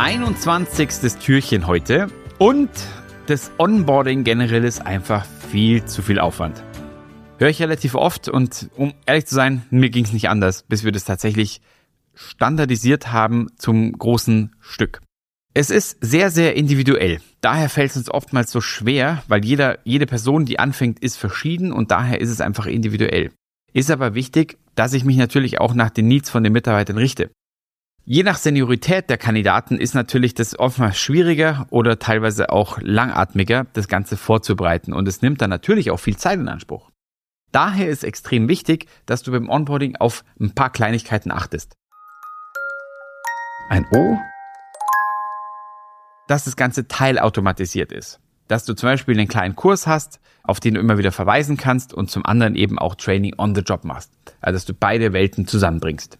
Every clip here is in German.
21. Türchen heute und das Onboarding generell ist einfach viel zu viel Aufwand. Höre ich relativ oft und um ehrlich zu sein, mir ging es nicht anders, bis wir das tatsächlich standardisiert haben zum großen Stück. Es ist sehr, sehr individuell. Daher fällt es uns oftmals so schwer, weil jeder, jede Person, die anfängt, ist verschieden und daher ist es einfach individuell. Ist aber wichtig, dass ich mich natürlich auch nach den Needs von den Mitarbeitern richte. Je nach Seniorität der Kandidaten ist natürlich das oftmals schwieriger oder teilweise auch langatmiger, das Ganze vorzubereiten und es nimmt dann natürlich auch viel Zeit in Anspruch. Daher ist extrem wichtig, dass du beim Onboarding auf ein paar Kleinigkeiten achtest. Ein O, dass das Ganze teilautomatisiert ist. Dass du zum Beispiel einen kleinen Kurs hast, auf den du immer wieder verweisen kannst und zum anderen eben auch Training on the Job machst. Also dass du beide Welten zusammenbringst.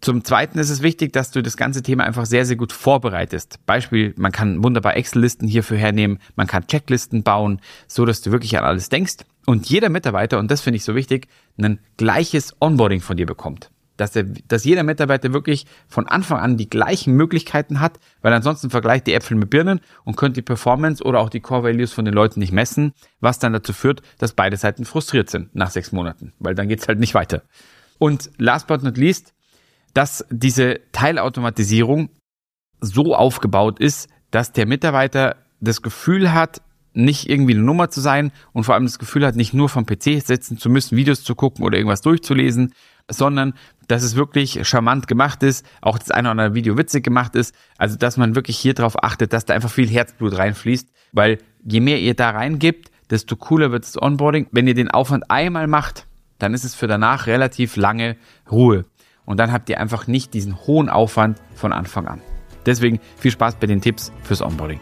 Zum Zweiten ist es wichtig, dass du das ganze Thema einfach sehr, sehr gut vorbereitest. Beispiel, man kann wunderbar Excel-Listen hierfür hernehmen, man kann Checklisten bauen, so dass du wirklich an alles denkst und jeder Mitarbeiter, und das finde ich so wichtig, ein gleiches Onboarding von dir bekommt. Dass, der, dass jeder Mitarbeiter wirklich von Anfang an die gleichen Möglichkeiten hat, weil ansonsten vergleicht die Äpfel mit Birnen und könnte die Performance oder auch die Core Values von den Leuten nicht messen, was dann dazu führt, dass beide Seiten frustriert sind nach sechs Monaten, weil dann geht's halt nicht weiter. Und last but not least, dass diese Teilautomatisierung so aufgebaut ist, dass der Mitarbeiter das Gefühl hat, nicht irgendwie eine Nummer zu sein und vor allem das Gefühl hat, nicht nur vom PC sitzen zu müssen, Videos zu gucken oder irgendwas durchzulesen, sondern dass es wirklich charmant gemacht ist, auch das eine oder andere Video witzig gemacht ist, also dass man wirklich hier drauf achtet, dass da einfach viel Herzblut reinfließt, weil je mehr ihr da reingibt, desto cooler wird das Onboarding. Wenn ihr den Aufwand einmal macht, dann ist es für danach relativ lange Ruhe und dann habt ihr einfach nicht diesen hohen Aufwand von Anfang an. Deswegen viel Spaß bei den Tipps fürs Onboarding.